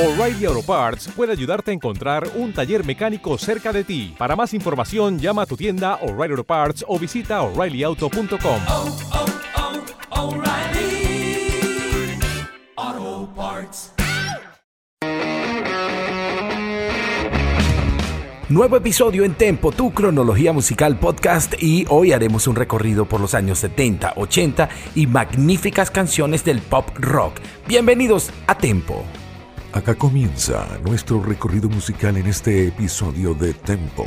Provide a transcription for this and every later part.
O'Reilly Auto Parts puede ayudarte a encontrar un taller mecánico cerca de ti. Para más información, llama a tu tienda O'Reilly Auto Parts o visita oreillyauto.com. oh, oh, O'Reilly Auto Parts. Nuevo episodio en Tempo, tu cronología musical podcast y hoy haremos un recorrido por los años 70, 80 y magníficas canciones del pop rock. Bienvenidos a Tempo. Acá comienza nuestro recorrido musical en este episodio de Tempo,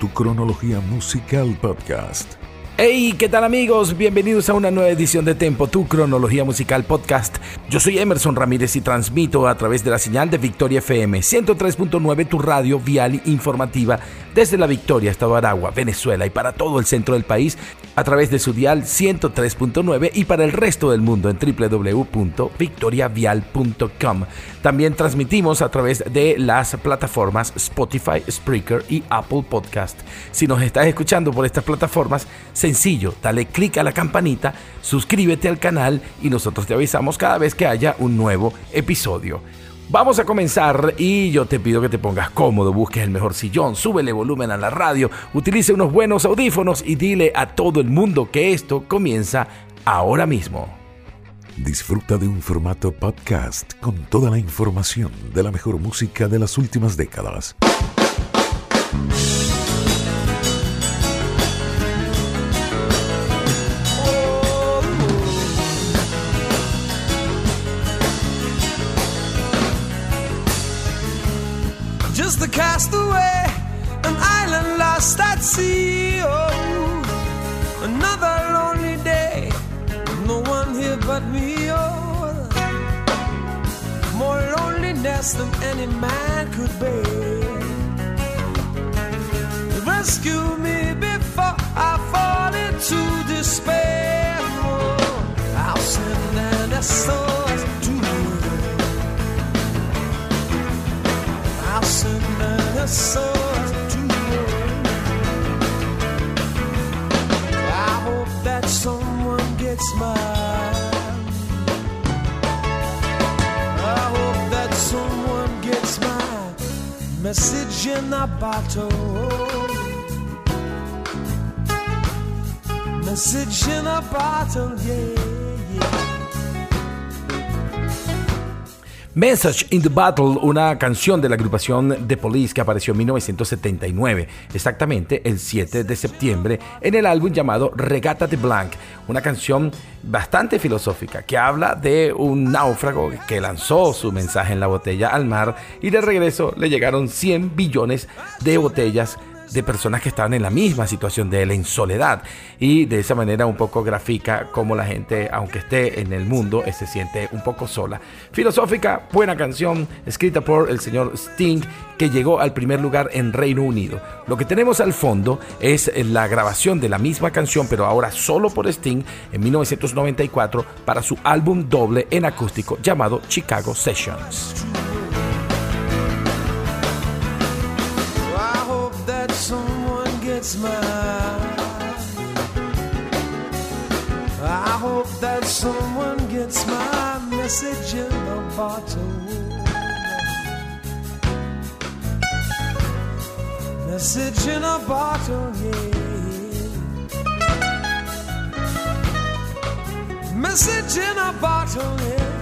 tu cronología musical podcast. Hey, ¿qué tal amigos? Bienvenidos a una nueva edición de Tempo, tu cronología musical podcast. Yo soy Emerson Ramírez y transmito a través de la señal de Victoria FM 103.9, tu radio vial informativa desde la Victoria, Estado de Aragua, Venezuela y para todo el centro del país a través de su dial 103.9 y para el resto del mundo en www.victoriavial.com. También transmitimos a través de las plataformas Spotify, Spreaker y Apple Podcast. Si nos estás escuchando por estas plataformas, sencillo, dale clic a la campanita, suscríbete al canal y nosotros te avisamos cada vez que haya un nuevo episodio. Vamos a comenzar y yo te pido que te pongas cómodo, busques el mejor sillón, súbele volumen a la radio, utilice unos buenos audífonos y dile a todo el mundo que esto comienza ahora mismo. Disfruta de un formato podcast con toda la información de la mejor música de las últimas décadas. Castaway, an island lost at sea. Oh, another lonely day, no one here but me. Oh, more loneliness than any man could bear. Rescue me before I fall into despair. Oh, I'll send an SOS message in a bottle. Message in a bottle, yeah, yeah. Message in the Battle, una canción de la agrupación The Police que apareció en 1979, exactamente el 7 de septiembre, en el álbum llamado Regata de Blanc, una canción bastante filosófica que habla de un náufrago que lanzó su mensaje en la botella al mar y de regreso le llegaron 100 billones de botellas de personas que estaban en la misma situación de él, en soledad. Y de esa manera un poco grafica cómo la gente, aunque esté en el mundo, eh, se siente un poco sola. Filosófica, buena canción, escrita por el señor Sting, que llegó al primer lugar en Reino Unido. Lo que tenemos al fondo es la grabación de la misma canción, pero ahora solo por Sting, en 1994, para su álbum doble en acústico llamado Chicago Sessions. Gets mine. I hope that someone gets my message in a bottle. Message in a bottle, yeah. Message in a bottle, yeah.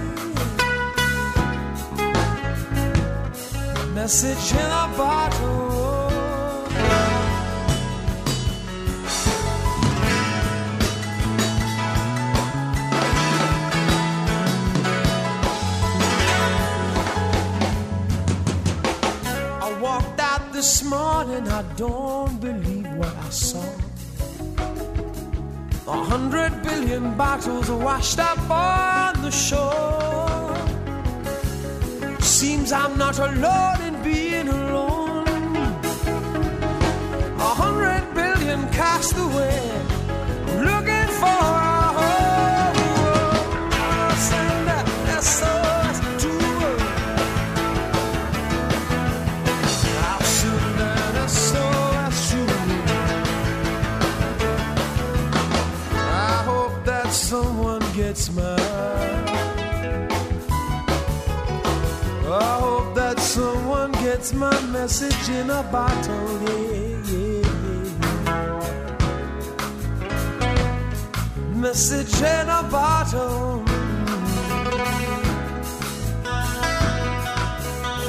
Message in a bottle. This morning, I don't believe what I saw. A hundred billion bottles washed up on the shore. Seems I'm not alone in being alone. A hundred billion cast away, looking for gets my message in a bottle. Yeah, yeah, yeah. Message in a bottle.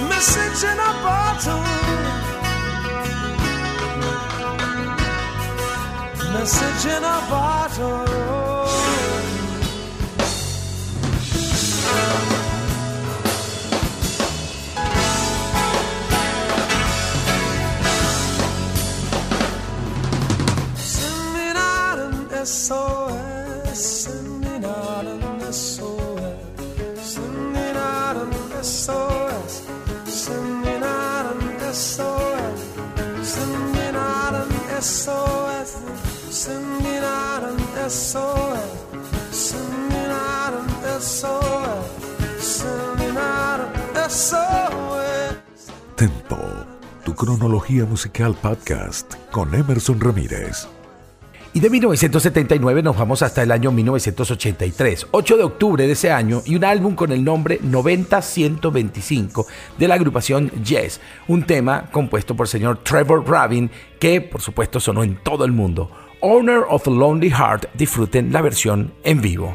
Message in a bottle. Message in a bottle. Cronología musical podcast con Emerson Ramírez. Y de 1979 nos vamos hasta el año 1983, 8 de octubre de ese año, y un álbum con el nombre 90-125 de la agrupación Yes, un tema compuesto por el señor Trevor Rabin que por supuesto sonó en todo el mundo. Owner of a Lonely Heart, disfruten la versión en vivo.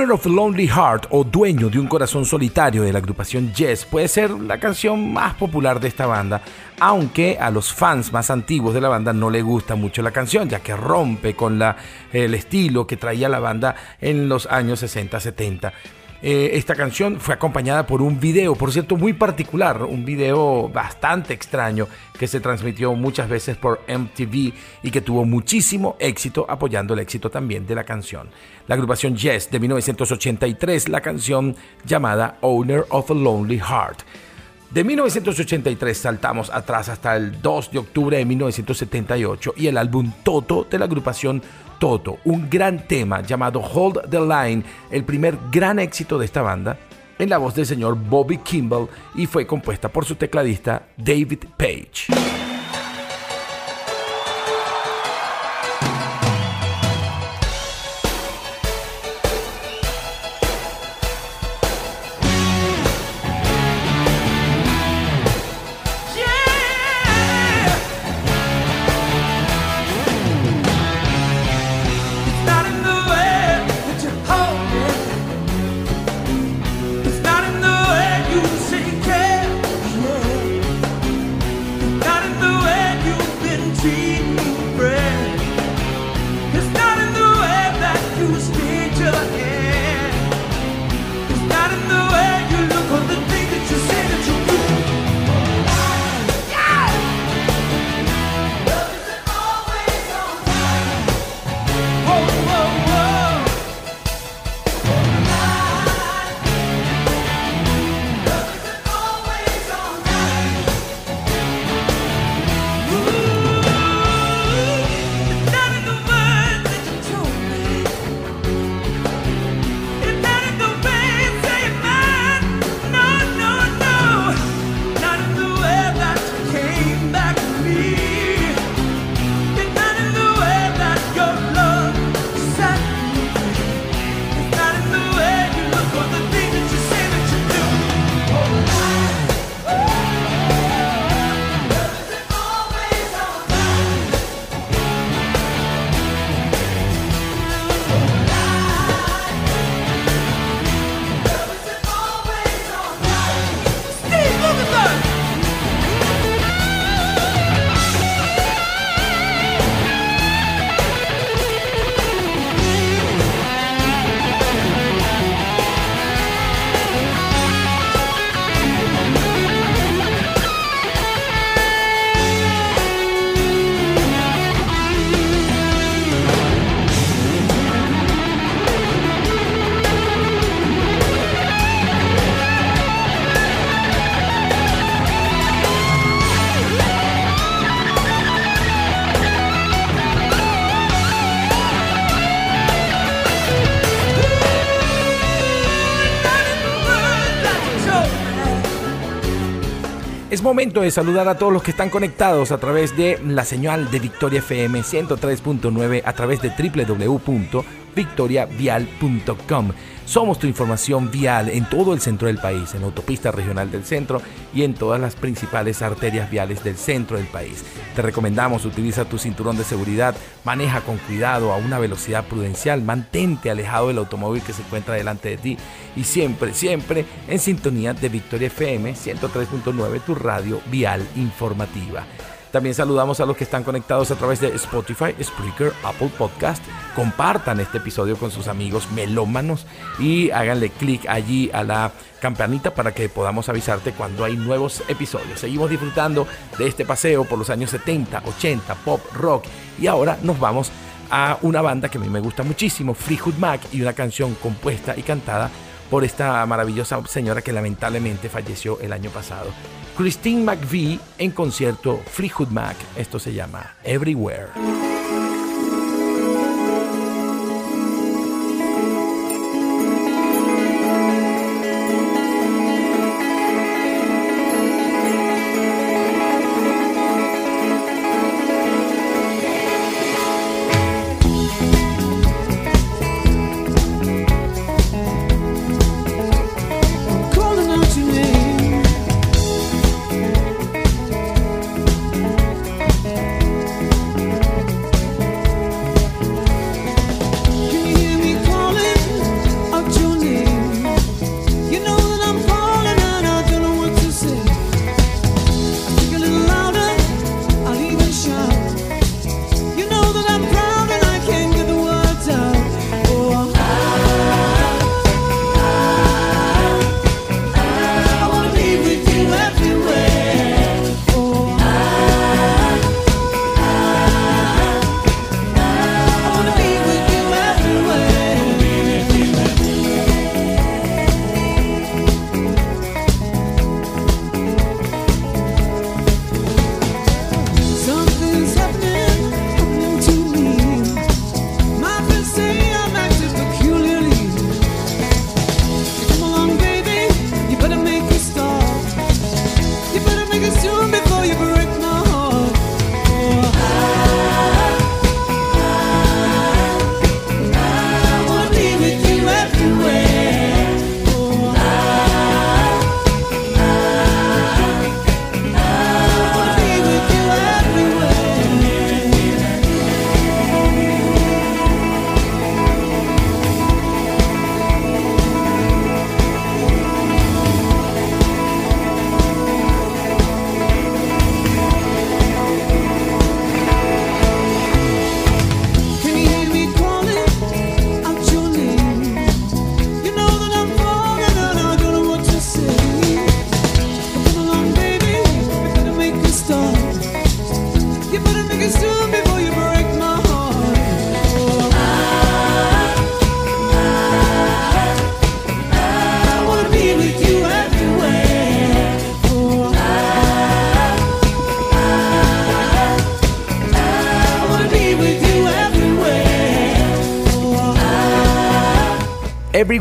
Owner of Lonely Heart o Dueño de un Corazón Solitario de la agrupación Yes puede ser la canción más popular de esta banda, aunque a los fans más antiguos de la banda no le gusta mucho la canción, ya que rompe con el estilo que traía la banda en los años 60-70. Eh, esta canción fue acompañada por un video, por cierto, muy particular, un video bastante extraño que se transmitió muchas veces por MTV y que tuvo muchísimo éxito apoyando el éxito también de la canción. La agrupación Yes de 1983, la canción llamada Owner of a Lonely Heart. De 1983 saltamos atrás hasta el 2 de octubre de 1978 y el álbum Toto de la agrupación Toto, un gran tema llamado Hold the Line, el primer gran éxito de esta banda, en la voz del señor Bobby Kimball y fue compuesta por su tecladista David Page. Momento de saludar a todos los que están conectados a través de la señal de Victoria FM 103.9 a través de www.victoriavial.com. Somos tu información vial en todo el centro del país, en la autopista regional del centro y en todas las principales arterias viales del centro del país. Te recomendamos utiliza tu cinturón de seguridad, maneja con cuidado a una velocidad prudencial, mantente alejado del automóvil que se encuentra delante de ti y siempre, siempre en sintonía de Victoria FM 103.9, tu radio vial informativa. También saludamos a los que están conectados a través de Spotify, Spreaker, Apple Podcast. Compartan este episodio con sus amigos melómanos y háganle clic allí a la campanita para que podamos avisarte cuando hay nuevos episodios. Seguimos disfrutando de este paseo por los años 70, 80, pop, rock y ahora nos vamos a una banda que a mí me gusta muchísimo, Freehood Mac, y una canción compuesta y cantada por esta maravillosa señora que lamentablemente falleció el año pasado. Christine McVie en concierto Freehood Mac. Esto se llama Everywhere.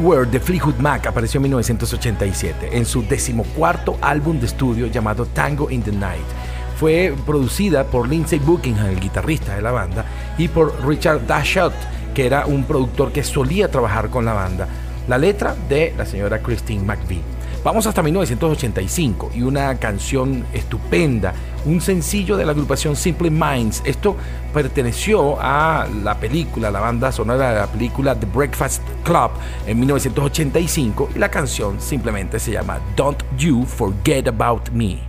Everywhere de Fleetwood Mac apareció en 1987 en su decimocuarto álbum de estudio llamado Tango in the Night. Fue producida por Lindsey Buckingham, el guitarrista de la banda, y por Richard Dashut, que era un productor que solía trabajar con la banda. La letra de la señora Christine McVie. Vamos hasta 1985 y una canción estupenda, un sencillo de la agrupación Simple Minds. Esto perteneció a la película, la banda sonora de la película The Breakfast Club en 1985 y la canción simplemente se llama Don't You Forget About Me.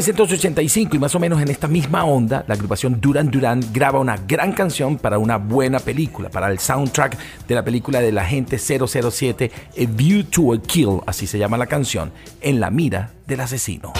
1985 y más o menos en esta misma onda, la agrupación Duran Duran graba una gran canción para una buena película, para el soundtrack de la película del agente 007 A View to a Kill, así se llama la canción, en la mira del asesino.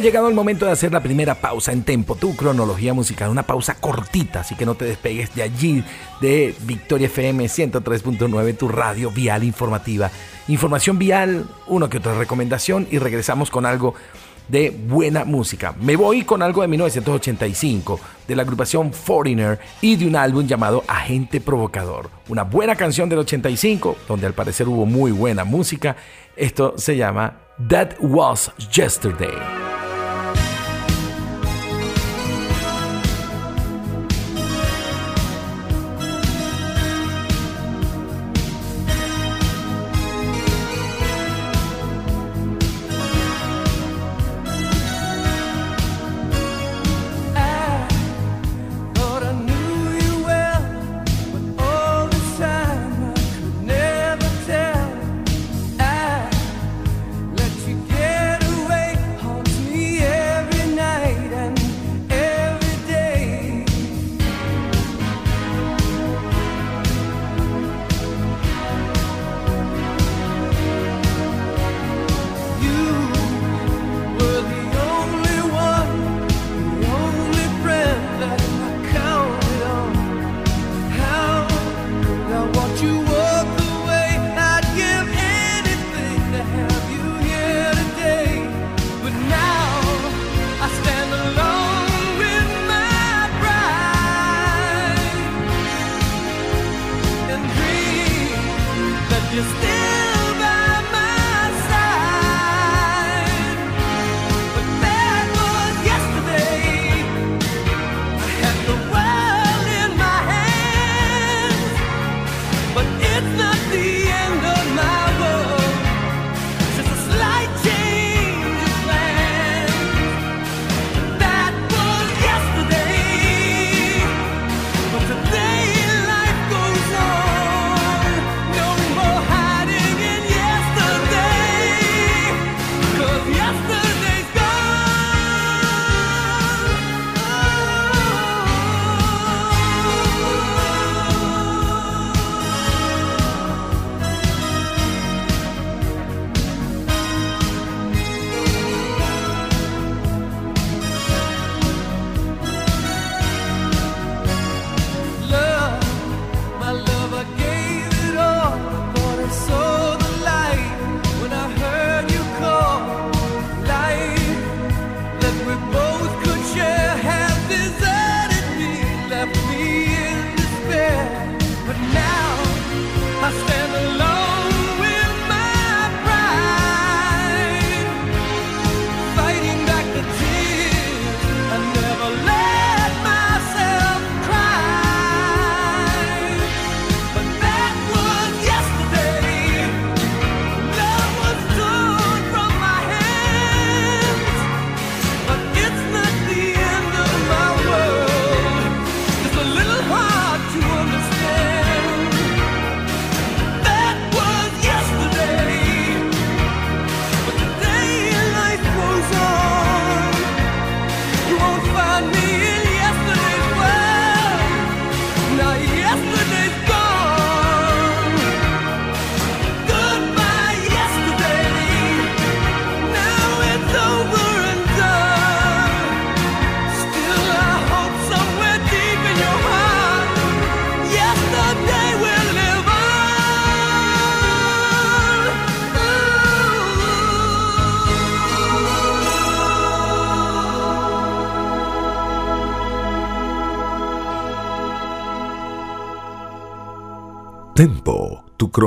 llegado el momento de hacer la primera pausa en tempo, tu cronología musical, una pausa cortita, así que no te despegues de allí, de Victoria FM 103.9, tu radio vial informativa. Información vial, uno que otra recomendación y regresamos con algo de buena música. Me voy con algo de 1985, de la agrupación Foreigner y de un álbum llamado Agente Provocador. Una buena canción del 85, donde al parecer hubo muy buena música. Esto se llama That Was Yesterday.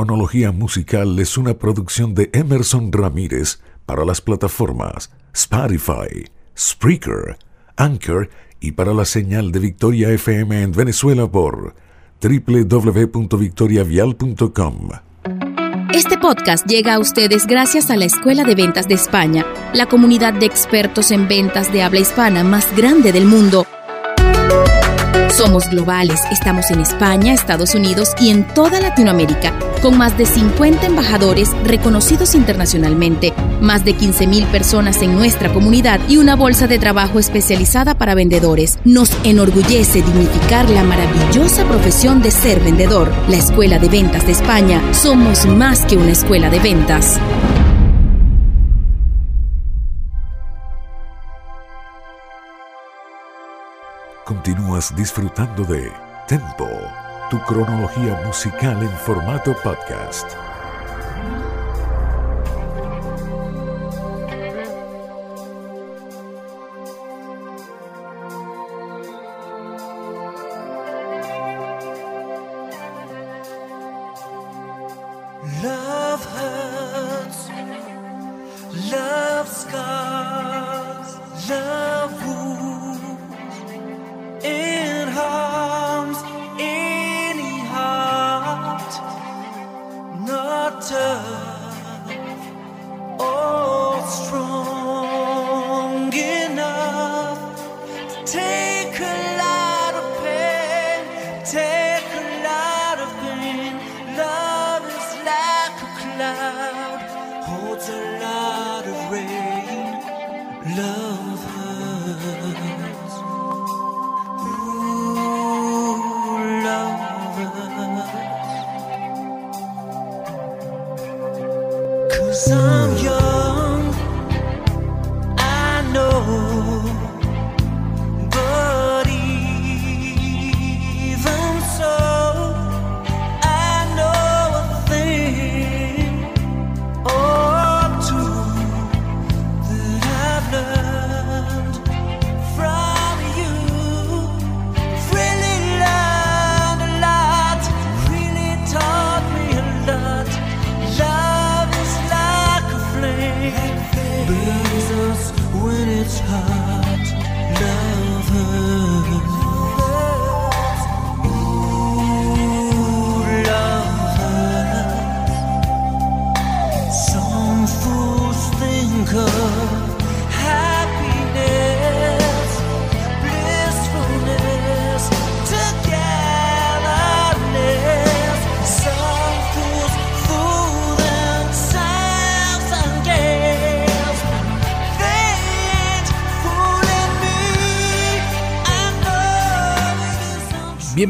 Cronología musical es una producción de Emerson Ramírez para las plataformas Spotify, Spreaker, Anchor y para la señal de Victoria FM en Venezuela por www.victoriavial.com. Este podcast llega a ustedes gracias a la Escuela de Ventas de España, la comunidad de expertos en ventas de habla hispana más grande del mundo. Somos globales, estamos en España, Estados Unidos y en toda Latinoamérica, con más de 50 embajadores reconocidos internacionalmente, más de 15.000 personas en nuestra comunidad y una bolsa de trabajo especializada para vendedores. Nos enorgullece dignificar la maravillosa profesión de ser vendedor. La Escuela de Ventas de España, somos más que una escuela de ventas. Continúas disfrutando de Tempo, tu cronología musical en formato podcast.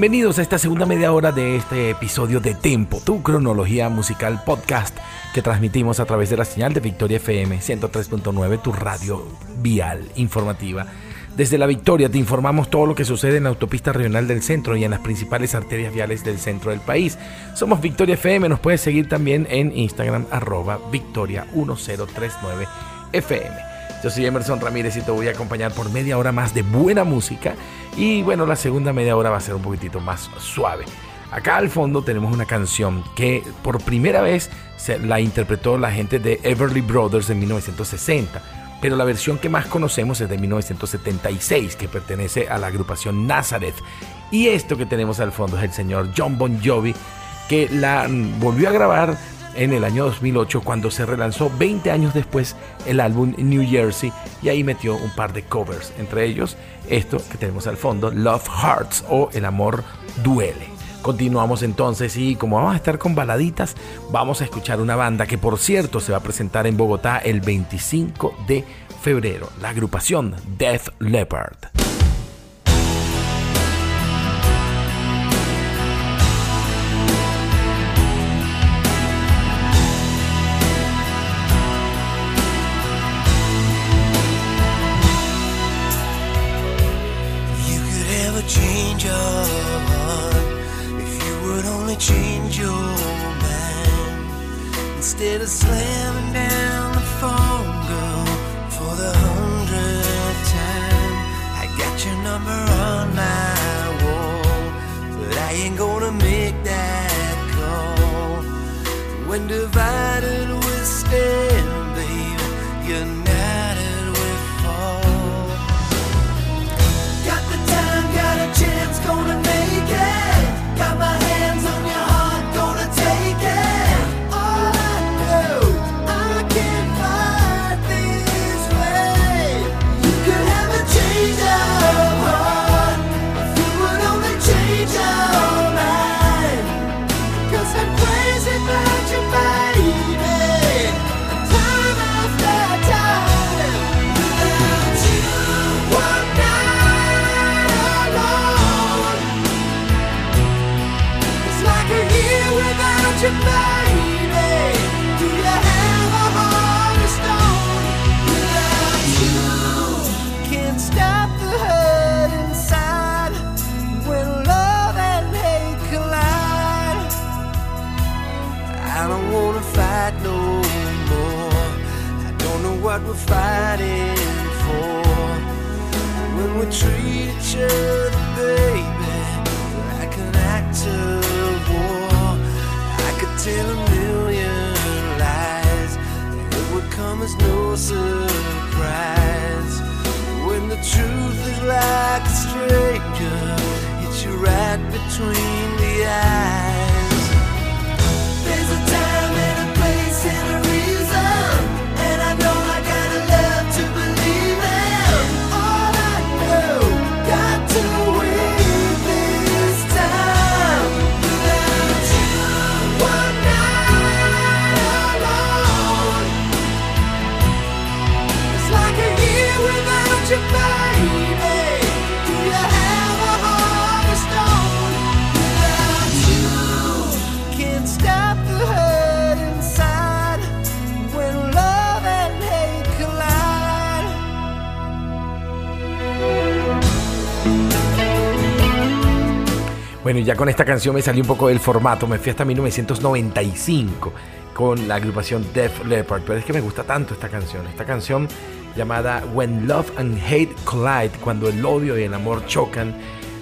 Bienvenidos a esta segunda media hora de este episodio de Tempo, tu cronología musical podcast que transmitimos a través de la señal de Victoria FM 103.9, tu radio vial informativa. Desde la Victoria te informamos todo lo que sucede en la autopista regional del centro y en las principales arterias viales del centro del país. Somos Victoria FM, nos puedes seguir también en Instagram arroba Victoria 1039 FM. Yo soy Emerson Ramírez y te voy a acompañar por media hora más de buena música. Y bueno, la segunda media hora va a ser un poquitito más suave. Acá al fondo tenemos una canción que por primera vez se la interpretó la gente de Everly Brothers en 1960. Pero la versión que más conocemos es de 1976, que pertenece a la agrupación Nazareth. Y esto que tenemos al fondo es el señor John Bon Jovi, que la volvió a grabar en el año 2008 cuando se relanzó 20 años después el álbum New Jersey y ahí metió un par de covers, entre ellos esto que tenemos al fondo, Love Hearts o El amor duele. Continuamos entonces y como vamos a estar con baladitas, vamos a escuchar una banda que por cierto se va a presentar en Bogotá el 25 de febrero, la agrupación Death Leopard. Heart if you would only change your mind. Instead of slamming down the phone, girl, for the hundredth time. I got your number on my wall, but I ain't gonna make that call. When divided we're fighting for. When we treat each other, baby, like an act of war, I could tell a million lies, and it would come as no surprise. When the truth is like a stranger, hits you right between the eyes. Ya con esta canción me salí un poco del formato, me fui hasta 1995 con la agrupación Def Leppard, pero es que me gusta tanto esta canción, esta canción llamada When Love and Hate Collide, cuando el odio y el amor chocan,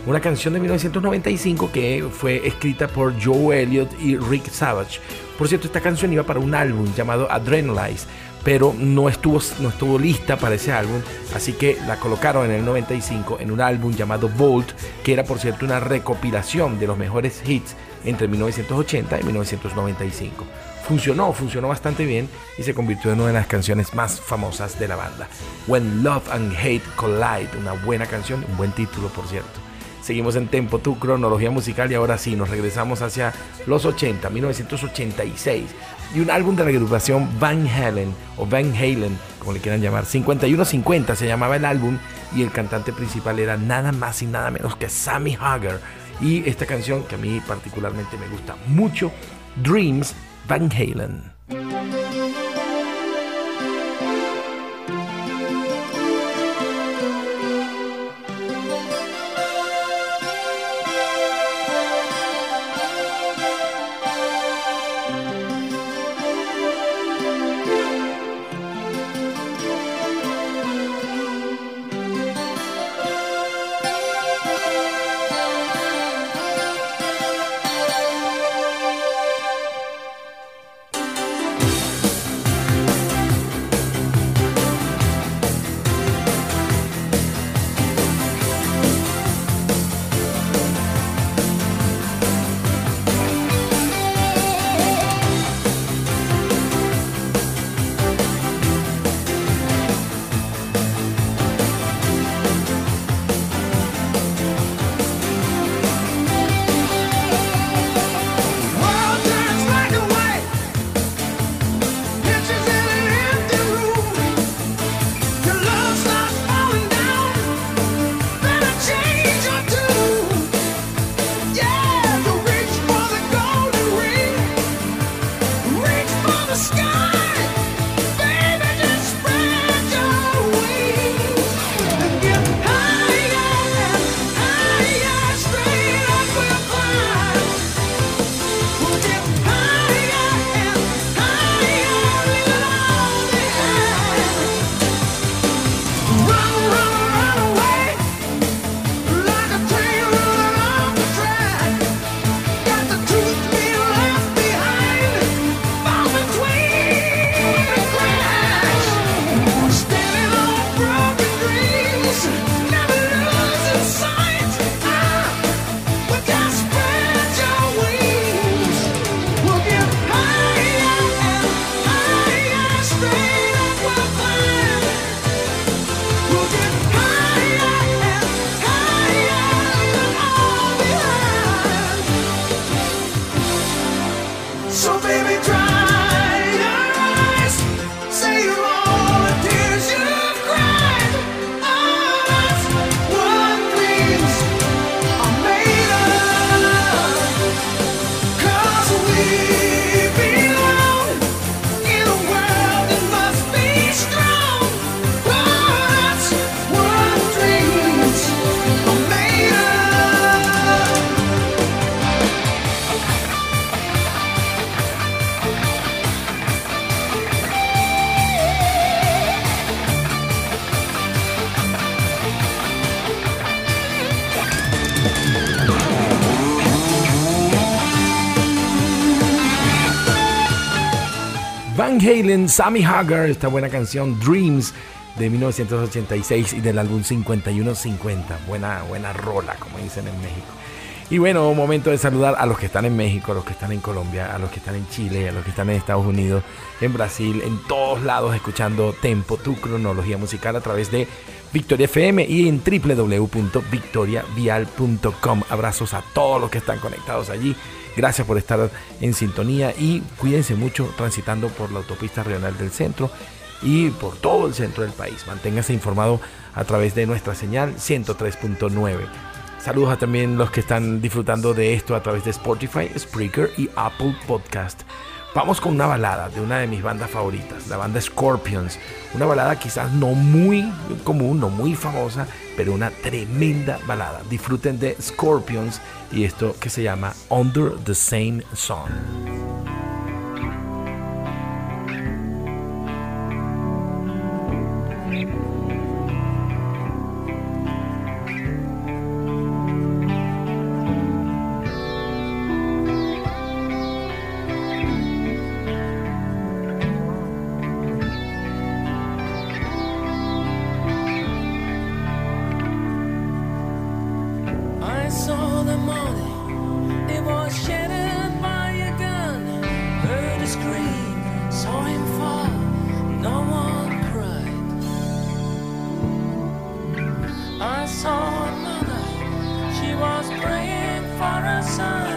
una canción de 1995 que fue escrita por Joe Elliott y Rick Savage. Por cierto, esta canción iba para un álbum llamado Adrenalize, pero no estuvo, no estuvo lista para ese álbum, así que la colocaron en el 95 en un álbum llamado Volt, que era por cierto una recopilación de los mejores hits entre 1980 y 1995. Funcionó, funcionó bastante bien y se convirtió en una de las canciones más famosas de la banda. When Love and Hate Collide, una buena canción, un buen título por cierto. Seguimos en Tempo, tu cronología musical y ahora sí, nos regresamos hacia los 80, 1986 y un álbum de la agrupación Van Halen o Van Halen, como le quieran llamar. 5150 se llamaba el álbum y el cantante principal era nada más y nada menos que Sammy Hagar. Y esta canción que a mí particularmente me gusta mucho, Dreams Van Halen. Halen, Sammy Hagar, esta buena canción Dreams de 1986 y del álbum 5150. Buena, buena rola, como dicen en México. Y bueno, momento de saludar a los que están en México, a los que están en Colombia, a los que están en Chile, a los que están en Estados Unidos, en Brasil, en todos lados escuchando Tempo, tu cronología musical a través de Victoria FM y en www.victoriavial.com. Abrazos a todos los que están conectados allí. Gracias por estar en sintonía y cuídense mucho transitando por la autopista regional del centro y por todo el centro del país. Manténgase informado a través de nuestra señal 103.9. Saludos a también los que están disfrutando de esto a través de Spotify, Spreaker y Apple Podcast. Vamos con una balada de una de mis bandas favoritas, la banda Scorpions. Una balada quizás no muy común, no muy famosa, pero una tremenda balada. Disfruten de Scorpions y esto que se llama Under the Same Sun. sun.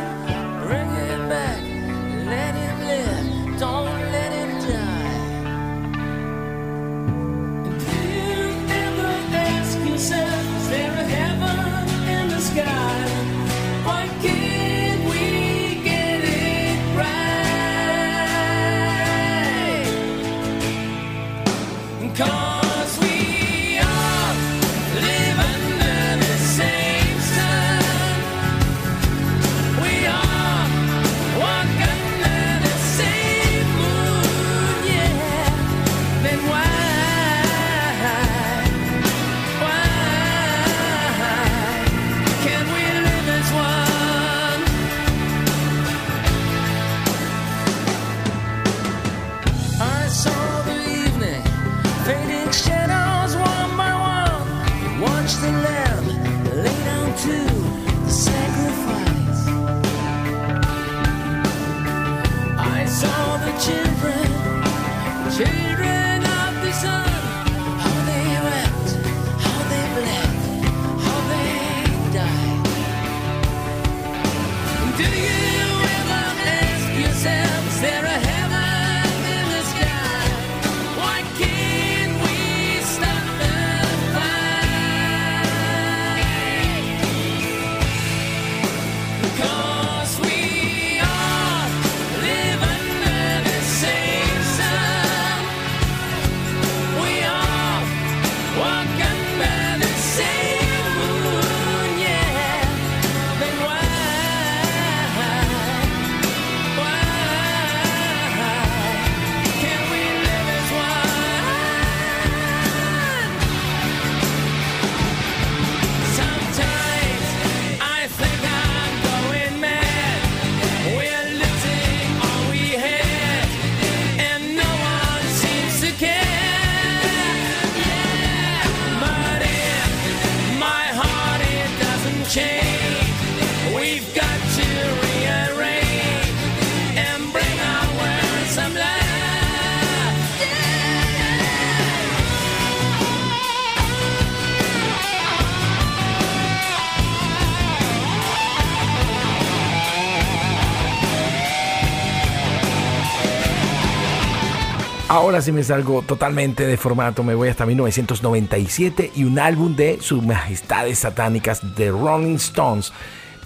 Ahora sí me salgo totalmente de formato, me voy hasta 1997 y un álbum de sus majestades satánicas de Rolling Stones.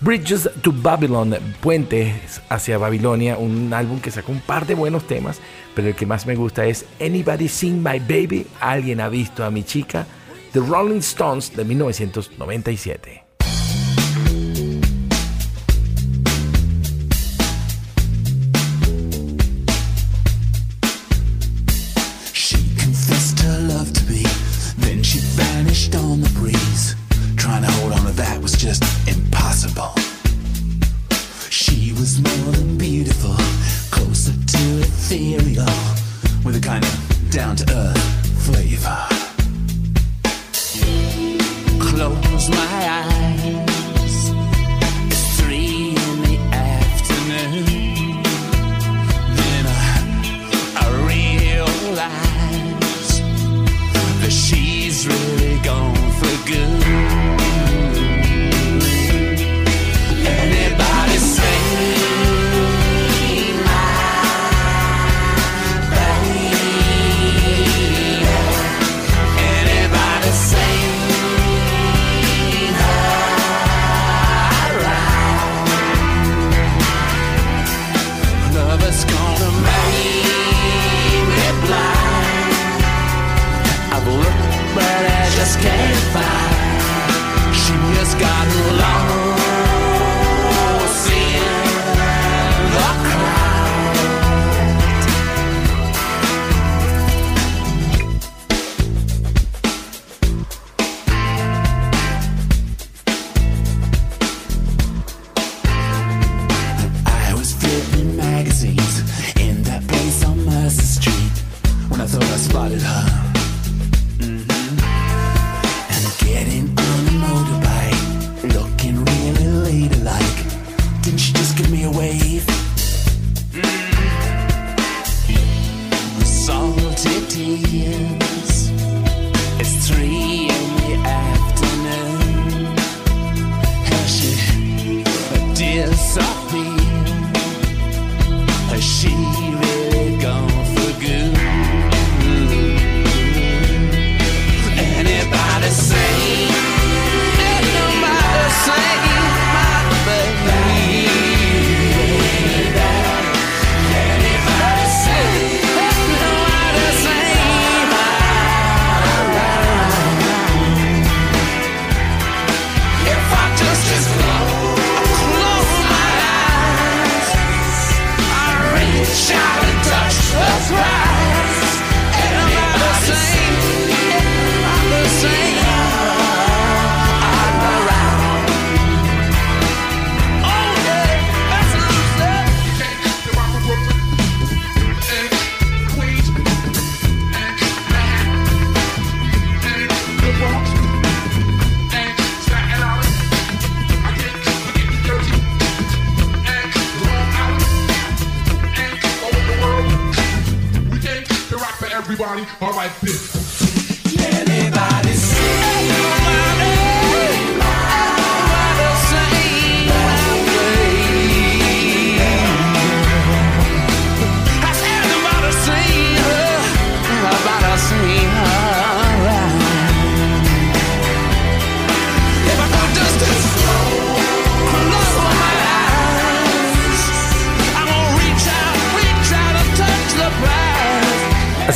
Bridges to Babylon, Puentes hacia Babilonia, un álbum que sacó un par de buenos temas, pero el que más me gusta es Anybody Seen My Baby, alguien ha visto a mi chica, The Rolling Stones de 1997.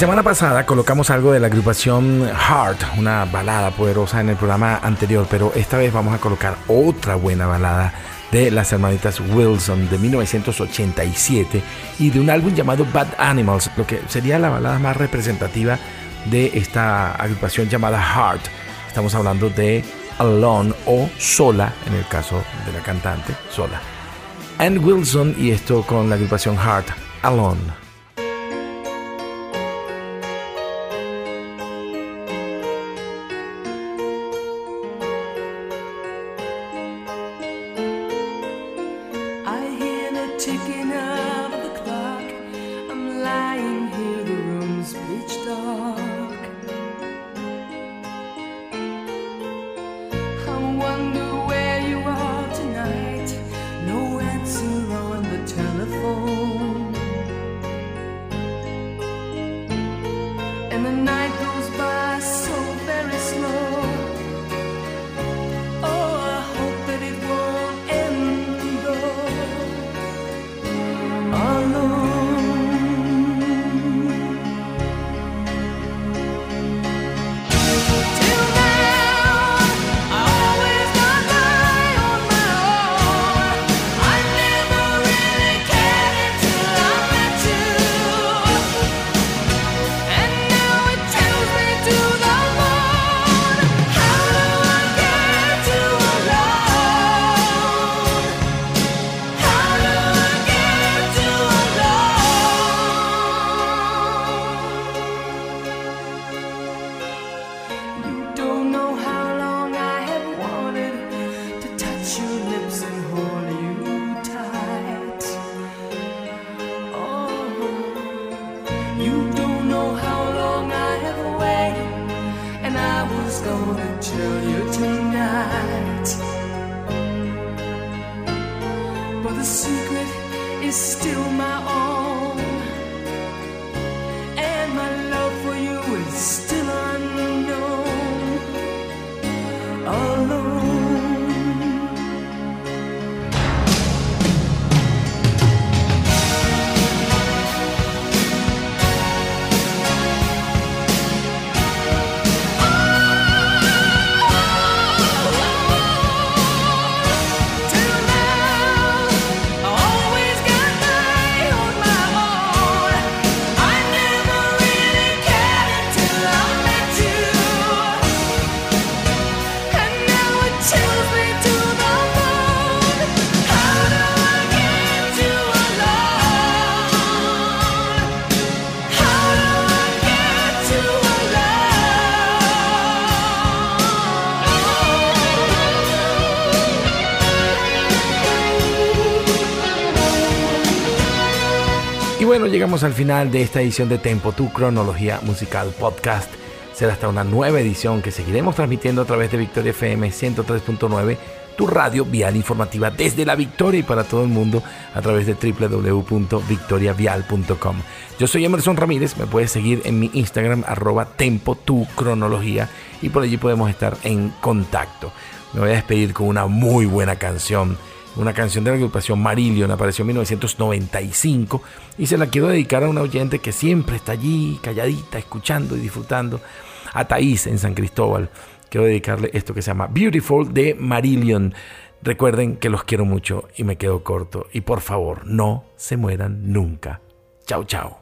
Semana pasada colocamos algo de la agrupación Heart, una balada poderosa en el programa anterior, pero esta vez vamos a colocar otra buena balada de las hermanitas Wilson de 1987 y de un álbum llamado Bad Animals, lo que sería la balada más representativa de esta agrupación llamada Heart. Estamos hablando de Alone o Sola, en el caso de la cantante, Sola. Ann Wilson y esto con la agrupación Heart, Alone. Still my own, bueno, llegamos al final de esta edición de Tempo, tu cronología musical podcast. Será hasta una nueva edición que seguiremos transmitiendo a través de Victoria FM 103.9, tu radio vial informativa desde la Victoria y para todo el mundo a través de www.victoriavial.com. Yo soy Emerson Ramírez, me puedes seguir en mi Instagram arroba tempo tu cronología y por allí podemos estar en contacto. Me voy a despedir con una muy buena canción una canción de la agrupación Marillion, apareció en 1995 y se la quiero dedicar a una oyente que siempre está allí, calladita, escuchando y disfrutando, a Thaís en San Cristóbal. Quiero dedicarle esto que se llama Beautiful de Marillion. Recuerden que los quiero mucho y me quedo corto. Y por favor, no se mueran nunca. Chao, chao.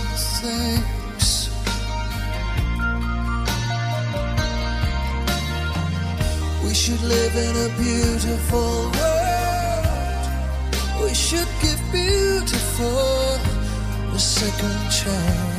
live in a beautiful world. We should give beautiful a second chance.